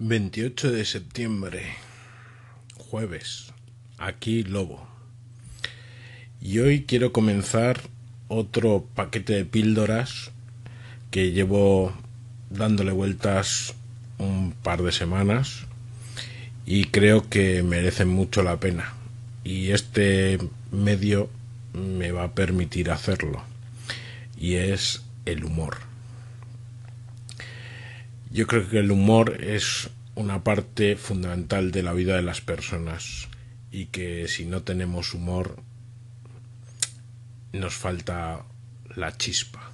28 de septiembre, jueves, aquí Lobo. Y hoy quiero comenzar otro paquete de píldoras que llevo dándole vueltas un par de semanas y creo que merecen mucho la pena. Y este medio me va a permitir hacerlo. Y es el humor. Yo creo que el humor es una parte fundamental de la vida de las personas y que si no tenemos humor nos falta la chispa.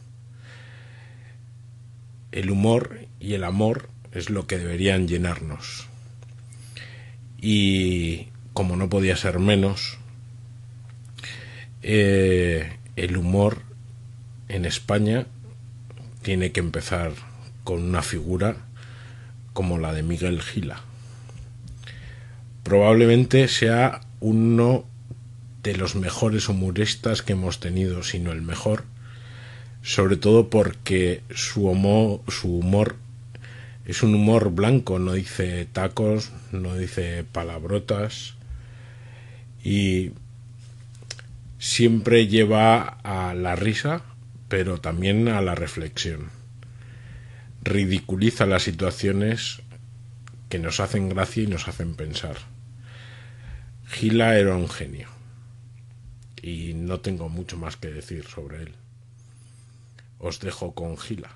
El humor y el amor es lo que deberían llenarnos. Y como no podía ser menos, eh, el humor en España tiene que empezar con una figura como la de Miguel Gila. Probablemente sea uno de los mejores humoristas que hemos tenido, sino el mejor, sobre todo porque su su humor es un humor blanco, no dice tacos, no dice palabrotas y siempre lleva a la risa, pero también a la reflexión ridiculiza las situaciones que nos hacen gracia y nos hacen pensar. Gila era un genio y no tengo mucho más que decir sobre él. Os dejo con Gila.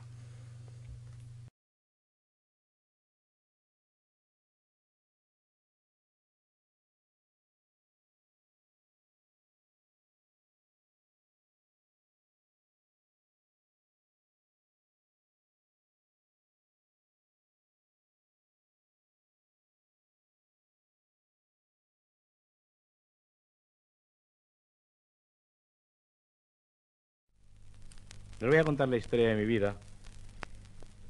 Les voy a contar la historia de mi vida,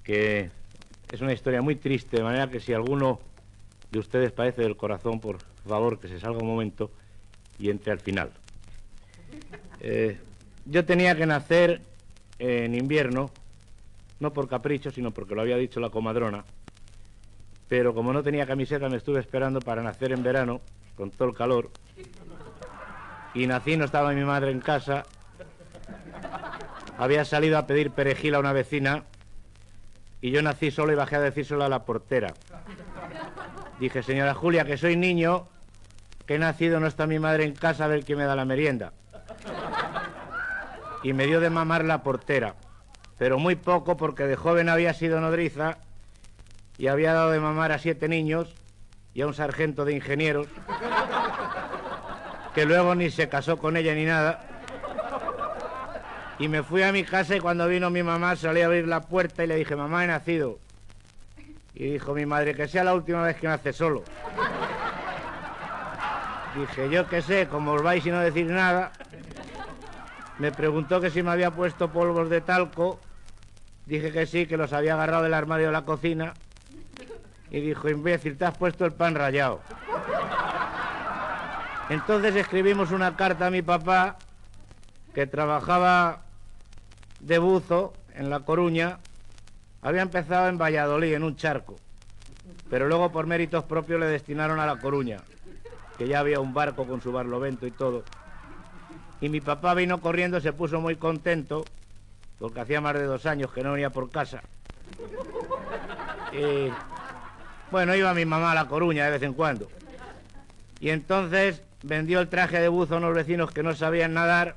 que es una historia muy triste, de manera que si alguno de ustedes padece del corazón, por favor, que se salga un momento y entre al final. Eh, yo tenía que nacer en invierno, no por capricho, sino porque lo había dicho la comadrona, pero como no tenía camiseta me estuve esperando para nacer en verano, con todo el calor, y nací, no estaba mi madre en casa, había salido a pedir perejil a una vecina y yo nací solo y bajé a decírselo a la portera. Dije, señora Julia, que soy niño, que he nacido, no está mi madre en casa a ver quién me da la merienda. Y me dio de mamar la portera, pero muy poco porque de joven había sido nodriza y había dado de mamar a siete niños y a un sargento de ingenieros, que luego ni se casó con ella ni nada, y me fui a mi casa y cuando vino mi mamá salí a abrir la puerta y le dije, mamá, he nacido. Y dijo mi madre, que sea la última vez que nace solo. Dije, yo qué sé, como os vais y no decir nada. Me preguntó que si me había puesto polvos de talco. Dije que sí, que los había agarrado del armario de la cocina. Y dijo, imbécil, te has puesto el pan rallado. Entonces escribimos una carta a mi papá que trabajaba de buzo en La Coruña, había empezado en Valladolid, en un charco, pero luego por méritos propios le destinaron a La Coruña, que ya había un barco con su barlovento y todo. Y mi papá vino corriendo, se puso muy contento, porque hacía más de dos años que no venía por casa. Y bueno, iba mi mamá a La Coruña de vez en cuando. Y entonces vendió el traje de buzo a unos vecinos que no sabían nadar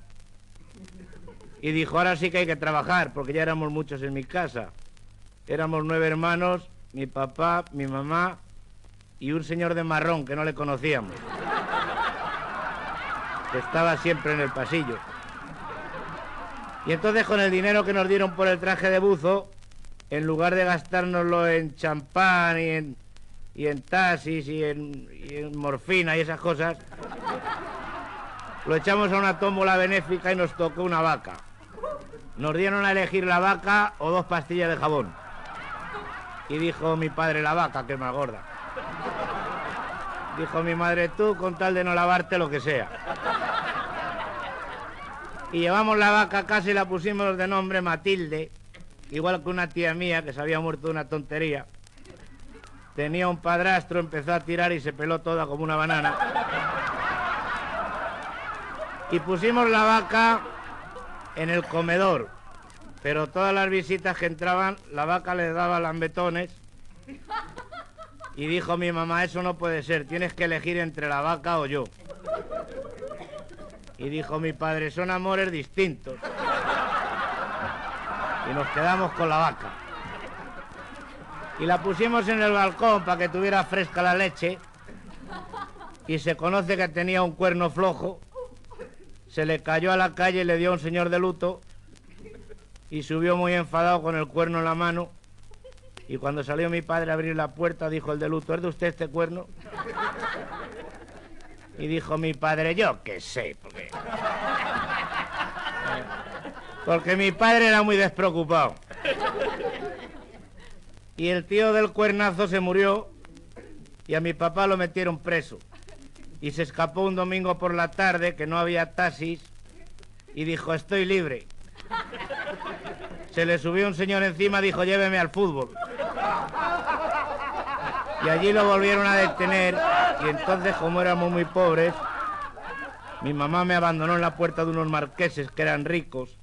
y dijo, ahora sí que hay que trabajar, porque ya éramos muchos en mi casa. Éramos nueve hermanos, mi papá, mi mamá y un señor de marrón que no le conocíamos. Que estaba siempre en el pasillo. Y entonces con el dinero que nos dieron por el traje de buzo, en lugar de gastárnoslo en champán y en, y en taxis y en, y en morfina y esas cosas, lo echamos a una tómbola benéfica y nos tocó una vaca. Nos dieron a elegir la vaca o dos pastillas de jabón. Y dijo mi padre la vaca, que es más gorda. Dijo mi madre tú con tal de no lavarte lo que sea. Y llevamos la vaca y la pusimos de nombre Matilde, igual que una tía mía que se había muerto de una tontería. tenía un padrastro, empezó a tirar y se peló toda como una banana. Y pusimos la vaca en el comedor, pero todas las visitas que entraban, la vaca les daba lambetones. Y dijo mi mamá, eso no puede ser, tienes que elegir entre la vaca o yo. Y dijo mi padre, son amores distintos. Y nos quedamos con la vaca. Y la pusimos en el balcón para que tuviera fresca la leche. Y se conoce que tenía un cuerno flojo. Se le cayó a la calle y le dio a un señor de luto. Y subió muy enfadado con el cuerno en la mano. Y cuando salió mi padre a abrir la puerta, dijo el de luto, ¿es de usted este cuerno? Y dijo mi padre, yo qué sé, porque... Porque mi padre era muy despreocupado. Y el tío del cuernazo se murió y a mi papá lo metieron preso. Y se escapó un domingo por la tarde que no había taxis y dijo, estoy libre. Se le subió un señor encima, dijo, lléveme al fútbol. Y allí lo volvieron a detener y entonces como éramos muy pobres, mi mamá me abandonó en la puerta de unos marqueses que eran ricos.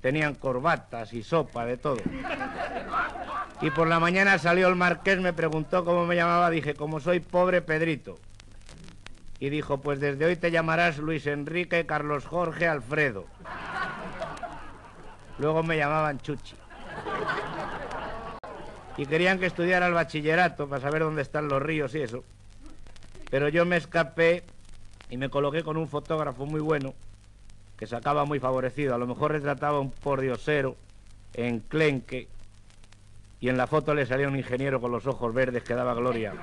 Tenían corbatas y sopa, de todo. Y por la mañana salió el marqués, me preguntó cómo me llamaba, dije, como soy pobre Pedrito. Y dijo, pues desde hoy te llamarás Luis Enrique Carlos Jorge Alfredo. Luego me llamaban Chuchi. Y querían que estudiara el bachillerato para saber dónde están los ríos y eso. Pero yo me escapé y me coloqué con un fotógrafo muy bueno que sacaba muy favorecido. A lo mejor retrataba un pordiosero enclenque y en la foto le salía un ingeniero con los ojos verdes que daba gloria.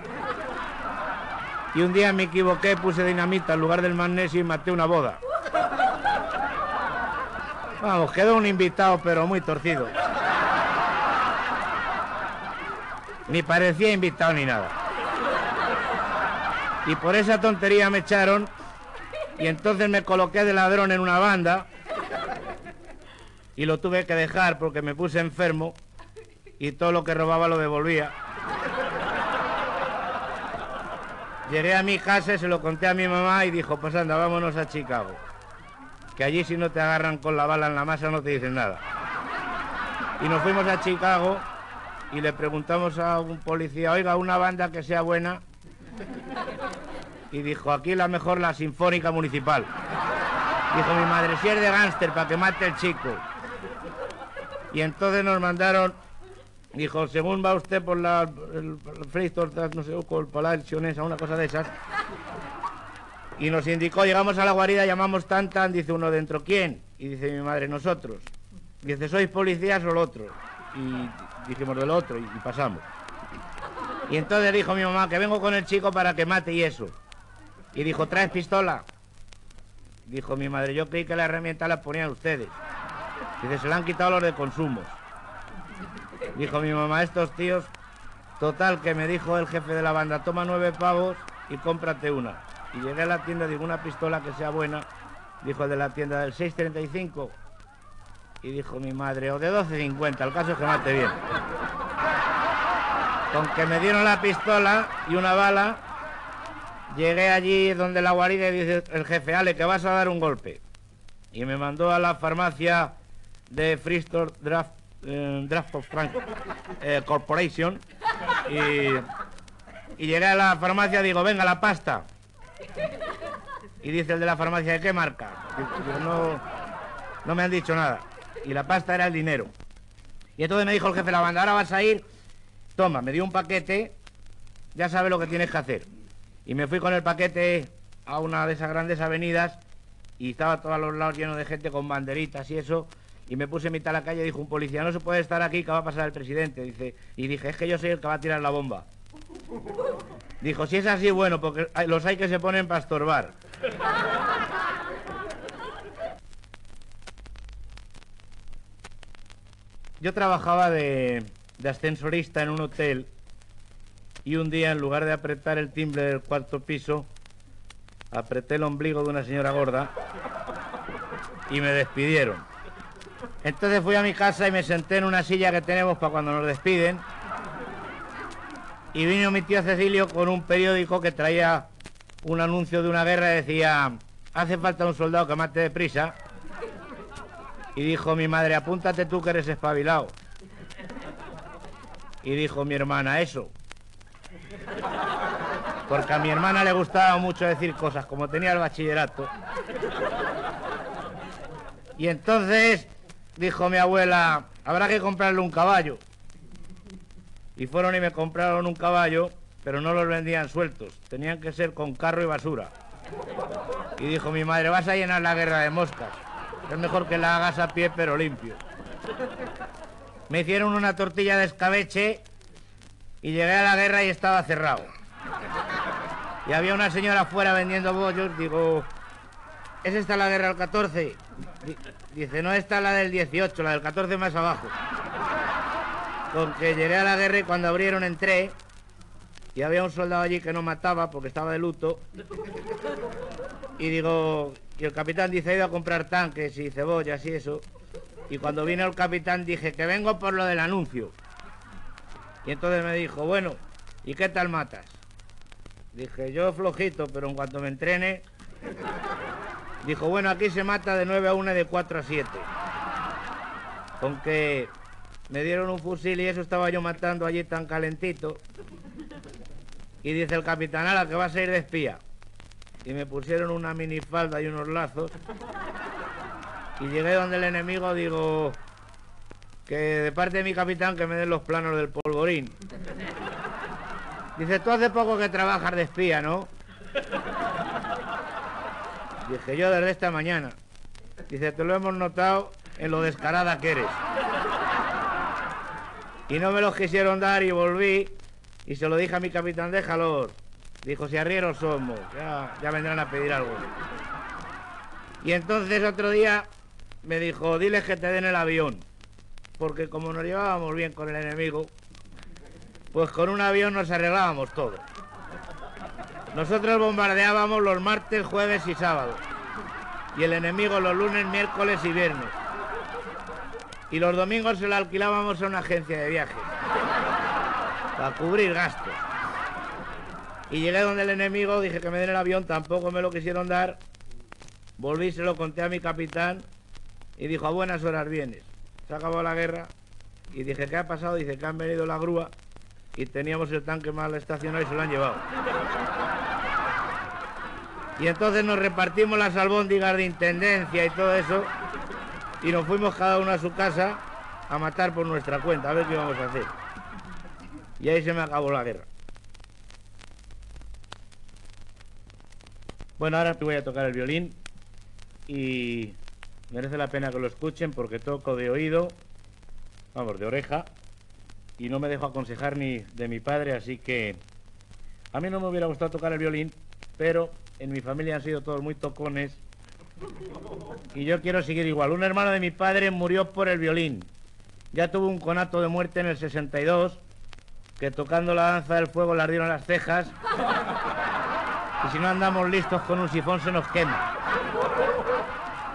Y un día me equivoqué, puse dinamita en lugar del magnesio y maté una boda. Vamos, quedó un invitado pero muy torcido. Ni parecía invitado ni nada. Y por esa tontería me echaron y entonces me coloqué de ladrón en una banda y lo tuve que dejar porque me puse enfermo y todo lo que robaba lo devolvía. Llegué a mi casa se lo conté a mi mamá y dijo, pues anda, vámonos a Chicago. Que allí si no te agarran con la bala en la masa no te dicen nada. Y nos fuimos a Chicago y le preguntamos a un policía, oiga, una banda que sea buena. Y dijo, aquí la mejor la Sinfónica Municipal. Dijo mi madre, si es de gánster, para que mate el chico. Y entonces nos mandaron, dijo, según va usted por la el, el no sé, por la esa, una cosa de esas. Y nos indicó, llegamos a la guarida, llamamos tan tan, dice uno dentro, ¿quién? Y dice mi madre, nosotros. Dice, ¿sois policías o el otro? Y dijimos del otro y, y pasamos. Y entonces dijo mi mamá que vengo con el chico para que mate y eso. Y dijo, ¿traes pistola? Dijo mi madre, yo creí que la herramienta la ponían ustedes. Dice, se la han quitado los de consumos. Dijo mi mamá, estos tíos, total, que me dijo el jefe de la banda, toma nueve pavos y cómprate una. Y llegué a la tienda, digo, una pistola que sea buena. Dijo de la tienda del 635. Y dijo mi madre, o de 12.50, el caso es que mate bien. Con que me dieron la pistola y una bala, llegué allí donde la guarida y dice el jefe, Ale, que vas a dar un golpe. Y me mandó a la farmacia de Freestore Draft, eh, Draft of Frank eh, Corporation y, y llegué a la farmacia digo, venga, la pasta. Y dice el de la farmacia, ¿de qué marca? No, no me han dicho nada. Y la pasta era el dinero. Y entonces me dijo el jefe de la banda, ahora vas a ir, toma, me dio un paquete, ya sabes lo que tienes que hacer. Y me fui con el paquete a una de esas grandes avenidas y estaba a todos los lados lleno de gente con banderitas y eso. Y me puse en mitad de la calle y dijo un policía, no se puede estar aquí, que va a pasar el presidente. Dice, y dije, es que yo soy el que va a tirar la bomba. Dijo, si es así, bueno, porque los hay que se ponen para estorbar. Yo trabajaba de, de ascensorista en un hotel y un día en lugar de apretar el timbre del cuarto piso, apreté el ombligo de una señora gorda y me despidieron. Entonces fui a mi casa y me senté en una silla que tenemos para cuando nos despiden. Y vino mi tío Cecilio con un periódico que traía un anuncio de una guerra y decía, hace falta un soldado que mate deprisa. Y dijo mi madre, apúntate tú que eres espabilado. Y dijo mi hermana, eso. Porque a mi hermana le gustaba mucho decir cosas, como tenía el bachillerato. Y entonces dijo mi abuela, habrá que comprarle un caballo. Y fueron y me compraron un caballo, pero no los vendían sueltos, tenían que ser con carro y basura. Y dijo mi madre, vas a llenar la guerra de moscas. Es mejor que la hagas a pie pero limpio. Me hicieron una tortilla de escabeche y llegué a la guerra y estaba cerrado. Y había una señora afuera vendiendo bollos, digo, ¿es esta la guerra del 14? Dice, no, esta la del 18, la del 14 más abajo. Con que llegué a la guerra y cuando abrieron entré y había un soldado allí que no mataba porque estaba de luto. Y digo, y el capitán dice, he ido a comprar tanques y cebollas y eso. Y cuando vino el capitán dije, que vengo por lo del anuncio. Y entonces me dijo, bueno, ¿y qué tal matas? Dije, yo flojito, pero en cuanto me entrene... Dijo, bueno, aquí se mata de 9 a 1 y de 4 a 7. Con que me dieron un fusil y eso estaba yo matando allí tan calentito. Y dice el capitán, ala, que vas a ir de espía. Y me pusieron una minifalda y unos lazos. Y llegué donde el enemigo, digo, que de parte de mi capitán que me den los planos del polvorín. Dice, tú hace poco que trabajas de espía, ¿no? Dije yo desde esta mañana. Dice, te lo hemos notado en lo descarada que eres. Y no me los quisieron dar y volví y se lo dije a mi capitán, déjalos. Dijo, si arrieros somos, ya, ya vendrán a pedir algo. Y entonces otro día me dijo, diles que te den el avión. Porque como nos llevábamos bien con el enemigo, pues con un avión nos arreglábamos todo. Nosotros bombardeábamos los martes, jueves y sábados. Y el enemigo los lunes, miércoles y viernes. Y los domingos se lo alquilábamos a una agencia de viajes. Para cubrir gastos. Y llegué donde el enemigo, dije que me den el avión, tampoco me lo quisieron dar. Volví, se lo conté a mi capitán y dijo, a buenas horas vienes. Se acabó la guerra y dije, ¿qué ha pasado? Dice que han venido la grúa y teníamos el tanque mal estacionado y se lo han llevado. Y entonces nos repartimos las albóndigas de intendencia y todo eso y nos fuimos cada uno a su casa a matar por nuestra cuenta, a ver qué íbamos a hacer. Y ahí se me acabó la guerra. Bueno, ahora te voy a tocar el violín y merece la pena que lo escuchen porque toco de oído, vamos, de oreja, y no me dejo aconsejar ni de mi padre, así que a mí no me hubiera gustado tocar el violín, pero en mi familia han sido todos muy tocones y yo quiero seguir igual. Un hermano de mi padre murió por el violín. Ya tuvo un conato de muerte en el 62, que tocando la danza del fuego le ardieron las cejas. Y si no andamos listos con un sifón se nos quema.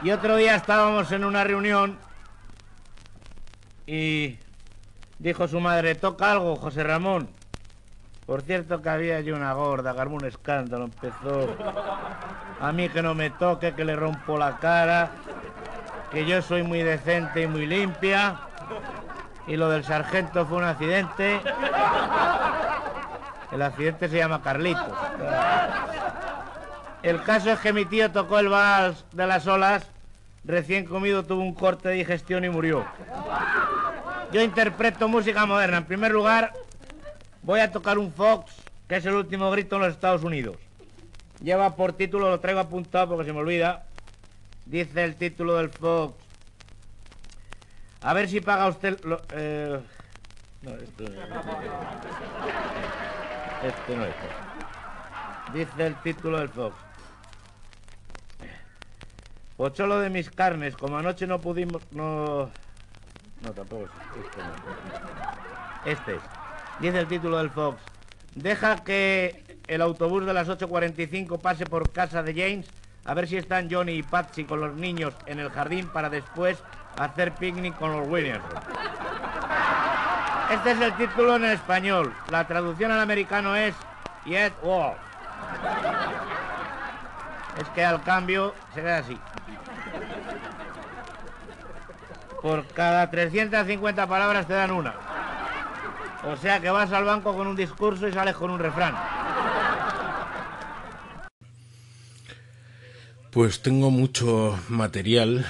Y otro día estábamos en una reunión y dijo su madre, toca algo, José Ramón. Por cierto que había allí una gorda, que un escándalo, empezó a mí que no me toque, que le rompo la cara, que yo soy muy decente y muy limpia, y lo del sargento fue un accidente. El accidente se llama Carlitos. El caso es que mi tío tocó el vals de las olas, recién comido tuvo un corte de digestión y murió. Yo interpreto música moderna. En primer lugar, voy a tocar un Fox, que es el último grito en los Estados Unidos. Lleva por título, lo traigo apuntado porque se me olvida. Dice el título del Fox. A ver si paga usted... Eh... No, esto no es. Este no es. Dice el título del Fox. Pocholo de mis carnes, como anoche no pudimos... No... No, tampoco es. Este, no. este es. Dice el título del Fox. Deja que el autobús de las 8.45 pase por casa de James a ver si están Johnny y Patsy con los niños en el jardín para después hacer picnic con los Williams. Este es el título en español. La traducción al americano es Yet War. Es que al cambio se ve así. Por cada 350 palabras te dan una. O sea que vas al banco con un discurso y sales con un refrán. Pues tengo mucho material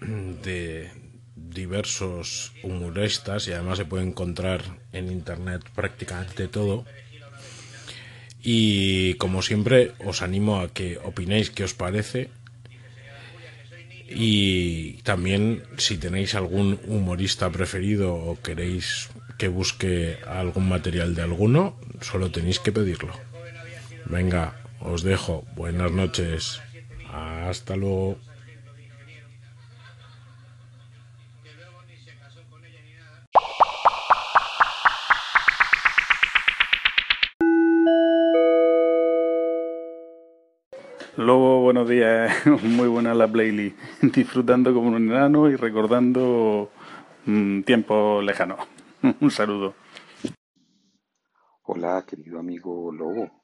de diversos humoristas y además se puede encontrar en internet prácticamente todo. Y como siempre os animo a que opinéis qué os parece y también si tenéis algún humorista preferido o queréis que busque algún material de alguno, solo tenéis que pedirlo. Venga, os dejo. Buenas noches. Hasta luego. Lobo, buenos días. Muy buena la playlist. Disfrutando como un enano y recordando mm, tiempos lejanos. un saludo. Hola, querido amigo Lobo.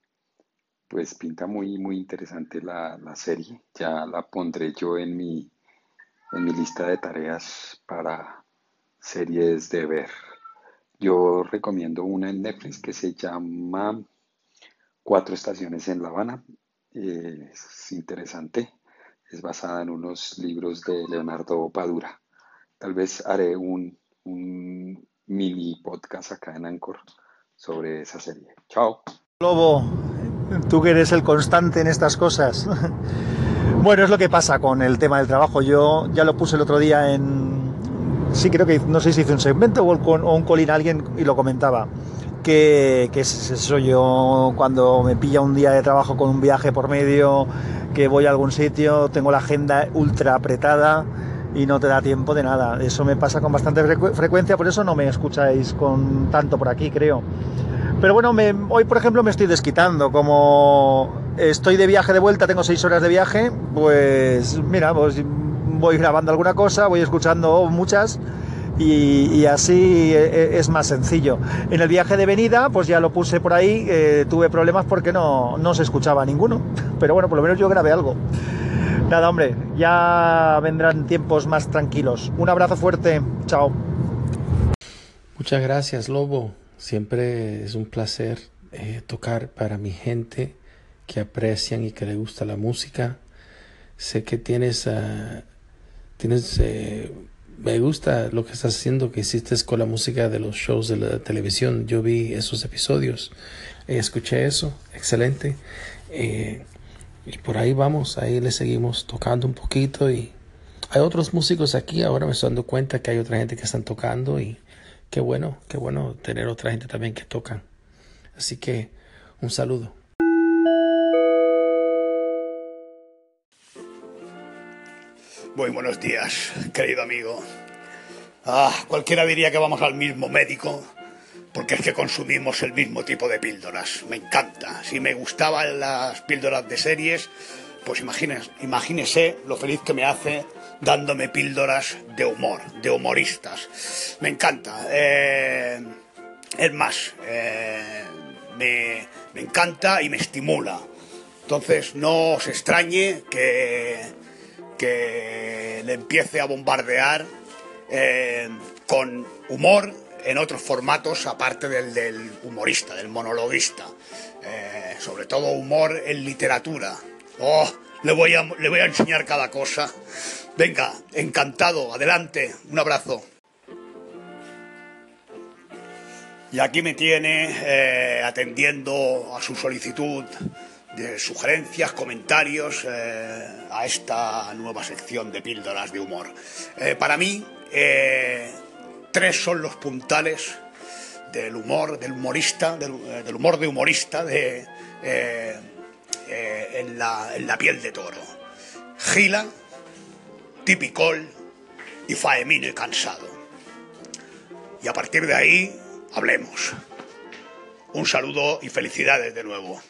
Pues pinta muy, muy interesante la, la serie. Ya la pondré yo en mi, en mi lista de tareas para series de ver. Yo recomiendo una en Netflix que se llama Cuatro estaciones en La Habana. Eh, es interesante. Es basada en unos libros de Leonardo Padura. Tal vez haré un, un mini podcast acá en Anchor sobre esa serie. Chao. Lobo, tú que eres el constante en estas cosas. Bueno, es lo que pasa con el tema del trabajo. Yo ya lo puse el otro día en... Sí, creo que no sé si hice un segmento o, con, o un colín a alguien y lo comentaba. Que, que eso yo cuando me pilla un día de trabajo con un viaje por medio, que voy a algún sitio, tengo la agenda ultra apretada y no te da tiempo de nada. Eso me pasa con bastante frecu frecuencia, por eso no me escucháis con tanto por aquí, creo. Pero bueno, hoy por ejemplo me estoy desquitando. Como estoy de viaje de vuelta, tengo seis horas de viaje, pues mira, pues voy grabando alguna cosa, voy escuchando muchas y, así es más sencillo. En el viaje de venida, pues ya lo puse por ahí, eh, tuve problemas porque no, no se escuchaba ninguno. Pero bueno, por lo menos yo grabé algo. Nada, hombre, ya vendrán tiempos más tranquilos. Un abrazo fuerte, chao. Muchas gracias, Lobo. Siempre es un placer eh, tocar para mi gente que aprecian y que le gusta la música. Sé que tienes, uh, tienes, eh, me gusta lo que estás haciendo, que hiciste con la música de los shows de la televisión. Yo vi esos episodios, eh, escuché eso, excelente. Eh, y por ahí vamos, ahí le seguimos tocando un poquito y hay otros músicos aquí, ahora me estoy dando cuenta que hay otra gente que están tocando y qué bueno, qué bueno tener otra gente también que tocan. Así que un saludo. Muy buenos días, querido amigo. Ah, cualquiera diría que vamos al mismo médico, porque es que consumimos el mismo tipo de píldoras. Me encanta. Si me gustaban las píldoras de series, pues imagínese, lo feliz que me hace dándome píldoras de humor, de humoristas. Me encanta. Eh, es más, eh, me, me encanta y me estimula. Entonces no os extrañe que, que le empiece a bombardear eh, con humor en otros formatos aparte del, del humorista, del monologuista. Eh, sobre todo humor en literatura. Oh, le voy, a, le voy a enseñar cada cosa. Venga, encantado, adelante, un abrazo. Y aquí me tiene eh, atendiendo a su solicitud de sugerencias, comentarios eh, a esta nueva sección de píldoras de humor. Eh, para mí, eh, tres son los puntales del humor, del humorista, del, humor de humorista de, en, la, en la piel de toro. Gila, Tipicol y Faemino y Cansado. Y a partir de ahí, hablemos. Un saludo y felicidades de nuevo.